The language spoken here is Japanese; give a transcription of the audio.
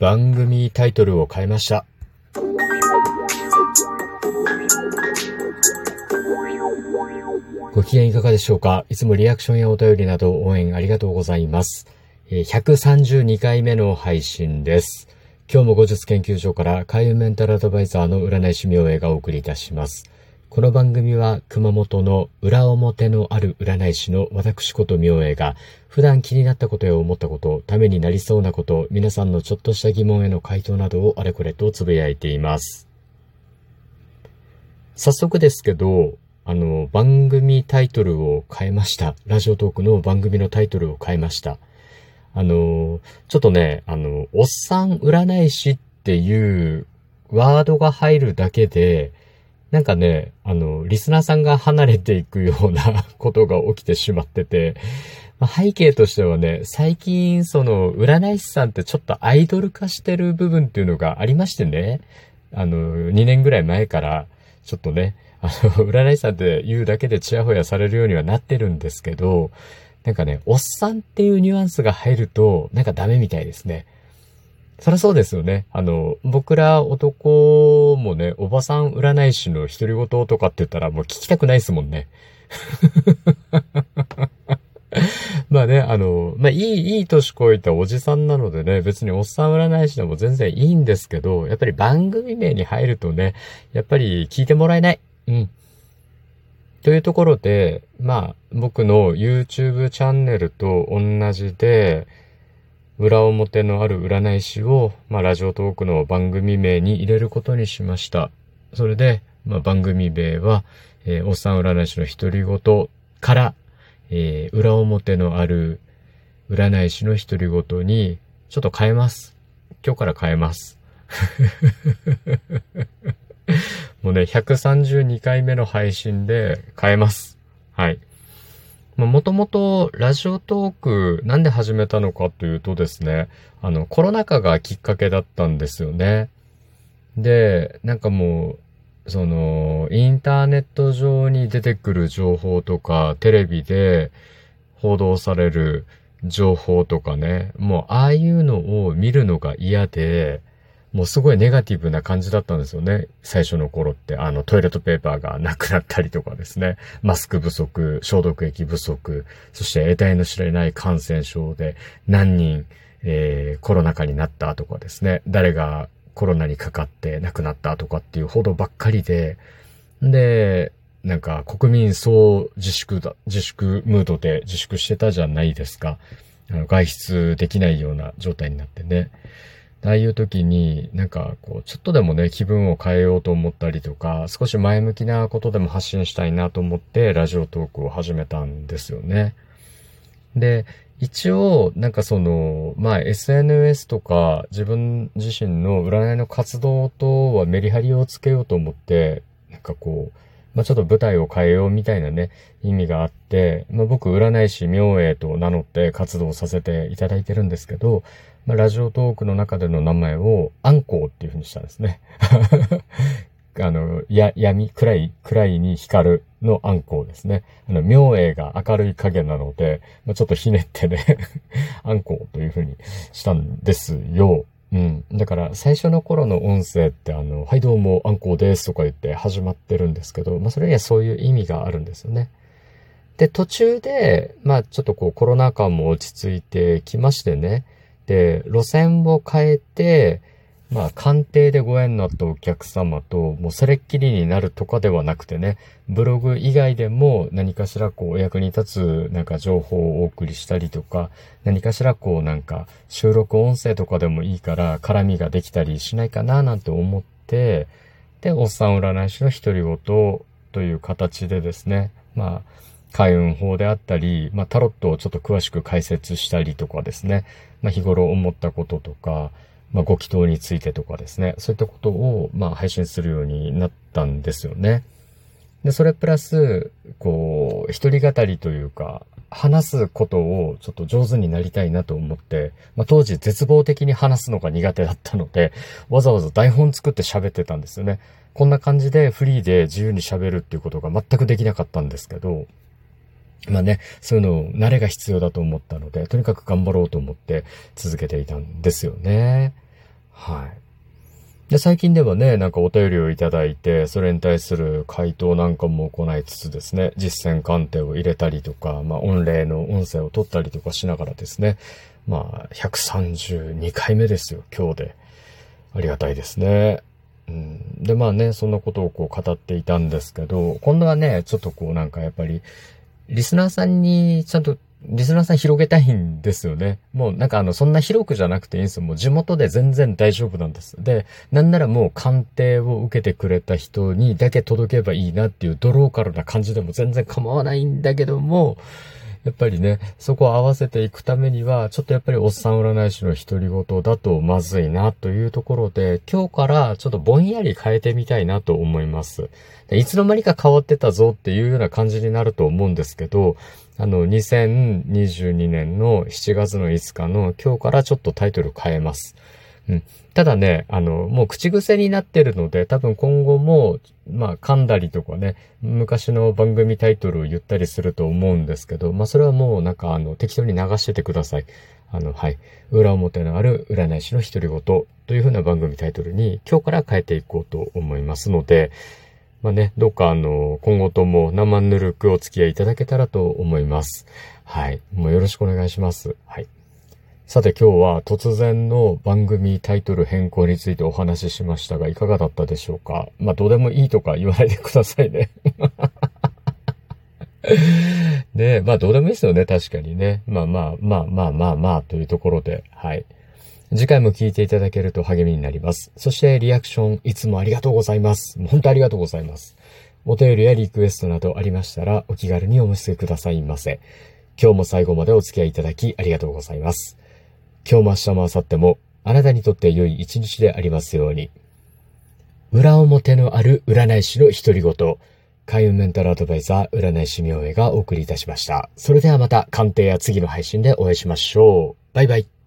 番組タイトルを変えました。ご機嫌いかがでしょうか？いつもリアクションやお便りなど応援ありがとうございます。132回目の配信です。今日も後日研究所から海運メンタルアドバイザーの占い師明恵がお送りいたします。この番組は熊本の裏表のある占い師の私こと明恵が普段気になったことや思ったこと、ためになりそうなこと、皆さんのちょっとした疑問への回答などをあれこれとつぶやいています。早速ですけど、あの、番組タイトルを変えました。ラジオトークの番組のタイトルを変えました。あの、ちょっとね、あの、おっさん占い師っていうワードが入るだけで、なんかね、あの、リスナーさんが離れていくような ことが起きてしまってて、まあ、背景としてはね、最近その占い師さんってちょっとアイドル化してる部分っていうのがありましてね、あの、2年ぐらい前からちょっとね、あの、占い師さんって言うだけでチヤホヤされるようにはなってるんですけど、なんかね、おっさんっていうニュアンスが入ると、なんかダメみたいですね。そりゃそうですよね。あの、僕ら男もね、おばさん占い師の独り言とかって言ったらもう聞きたくないですもんね。まあね、あの、まあいい、いい年越えたおじさんなのでね、別におっさん占い師でも全然いいんですけど、やっぱり番組名に入るとね、やっぱり聞いてもらえない。うん。というところで、まあ、僕の YouTube チャンネルと同じで、裏表のある占い師を、まあ、ラジオトークの番組名に入れることにしました。それで、まあ、番組名は、えー、おっさん占い師の独り言から、えー、裏表のある占い師の独り言に、ちょっと変えます。今日から変えます。もうね、132回目の配信で変えます。はい。もともとラジオトークなんで始めたのかというとですね、あの、コロナ禍がきっかけだったんですよね。で、なんかもう、その、インターネット上に出てくる情報とか、テレビで報道される情報とかね、もうああいうのを見るのが嫌で、もうすごいネガティブな感じだったんですよね。最初の頃って、あの、トイレットペーパーがなくなったりとかですね。マスク不足、消毒液不足、そして得体の知れない感染症で何人、えー、コロナ禍になったとかですね。誰がコロナにかかって亡くなったとかっていう報道ばっかりで、で、なんか国民総自粛だ、自粛ムードで自粛してたじゃないですか。あの外出できないような状態になってね。ああいう時になんかこうちょっとでもね気分を変えようと思ったりとか少し前向きなことでも発信したいなと思ってラジオトークを始めたんですよね。で、一応なんかそのまあ SNS とか自分自身の占いの活動とはメリハリをつけようと思ってなんかこうまあ、ちょっと舞台を変えようみたいなね、意味があって、まあ、僕、占い師明恵と名乗って活動させていただいてるんですけど、まあ、ラジオトークの中での名前を、アンコウっていう風にしたんですね。あの、や、闇、暗い、暗いに光るのアンコウですね。あの、明英が明るい影なので、まあ、ちょっとひねってね アンコウという風にしたんですよ。うん。だから、最初の頃の音声って、あの、はいどうも、アンコウですとか言って始まってるんですけど、まあ、それにはそういう意味があるんですよね。で、途中で、まあ、ちょっとこう、コロナ禍も落ち着いてきましてね、で、路線を変えて、まあ、鑑定でご縁になったお客様と、もうそれっきりになるとかではなくてね、ブログ以外でも何かしらこう、お役に立つなんか情報をお送りしたりとか、何かしらこうなんか収録音声とかでもいいから絡みができたりしないかななんて思って、で、おっさん占い師の独り言という形でですね、まあ、開運法であったり、まあ、タロットをちょっと詳しく解説したりとかですね、まあ、日頃思ったこととか、まあ、ご祈祷についてとかですね、そういったことを、まあ、配信するようになったんですよね。で、それプラス、こう、一人語りというか、話すことをちょっと上手になりたいなと思って、まあ、当時絶望的に話すのが苦手だったので、わざわざ台本作って喋ってたんですよね。こんな感じでフリーで自由に喋るっていうことが全くできなかったんですけど、まあね、そういうのを慣れが必要だと思ったので、とにかく頑張ろうと思って続けていたんですよね。はい。で、最近ではね、なんかお便りをいただいて、それに対する回答なんかも行いつつですね、実践鑑定を入れたりとか、まあ、音霊の音声を取ったりとかしながらですね、まあ、132回目ですよ、今日で。ありがたいですね。で、まあね、そんなことをこう語っていたんですけど、今度はね、ちょっとこうなんかやっぱり、リスナーさんにちゃんとリスナーさん広げたいんですよね。もうなんかあの、そんな広くじゃなくていいんですよ。もう地元で全然大丈夫なんです。で、なんならもう鑑定を受けてくれた人にだけ届けばいいなっていうドローカルな感じでも全然構わないんだけども、やっぱりね、そこを合わせていくためには、ちょっとやっぱりおっさん占い師の独り言だとまずいなというところで、今日からちょっとぼんやり変えてみたいなと思います。いつの間にか変わってたぞっていうような感じになると思うんですけど、あの、2022年の7月の5日の今日からちょっとタイトル変えます。うん。ただね、あの、もう口癖になってるので、多分今後も、まあ、噛んだりとかね、昔の番組タイトルを言ったりすると思うんですけど、まあ、それはもうなんか、あの、適当に流しててください。あの、はい。裏表のある占い師の独り言というふうな番組タイトルに今日から変えていこうと思いますので、まあね、どうかあの、今後とも生ぬるくお付き合いいただけたらと思います。はい。もうよろしくお願いします。はい。さて今日は突然の番組タイトル変更についてお話ししましたが、いかがだったでしょうか？まあ、どうでもいいとか言わないでくださいね。ねまあ、どうでもいいですよね、確かにね。まあまあ、まあまあまあまあ、というところで、はい。次回も聞いていただけると励みになります。そしてリアクションいつもありがとうございます。本当ありがとうございます。お便りやリクエストなどありましたらお気軽にお寄せくださいませ。今日も最後までお付き合いいただきありがとうございます。今日も明日も明後日もあなたにとって良い一日でありますように。裏表のある占い師の独り言。開運メンタルアドバイザー占い師明恵がお送りいたしました。それではまた鑑定や次の配信でお会いしましょう。バイバイ。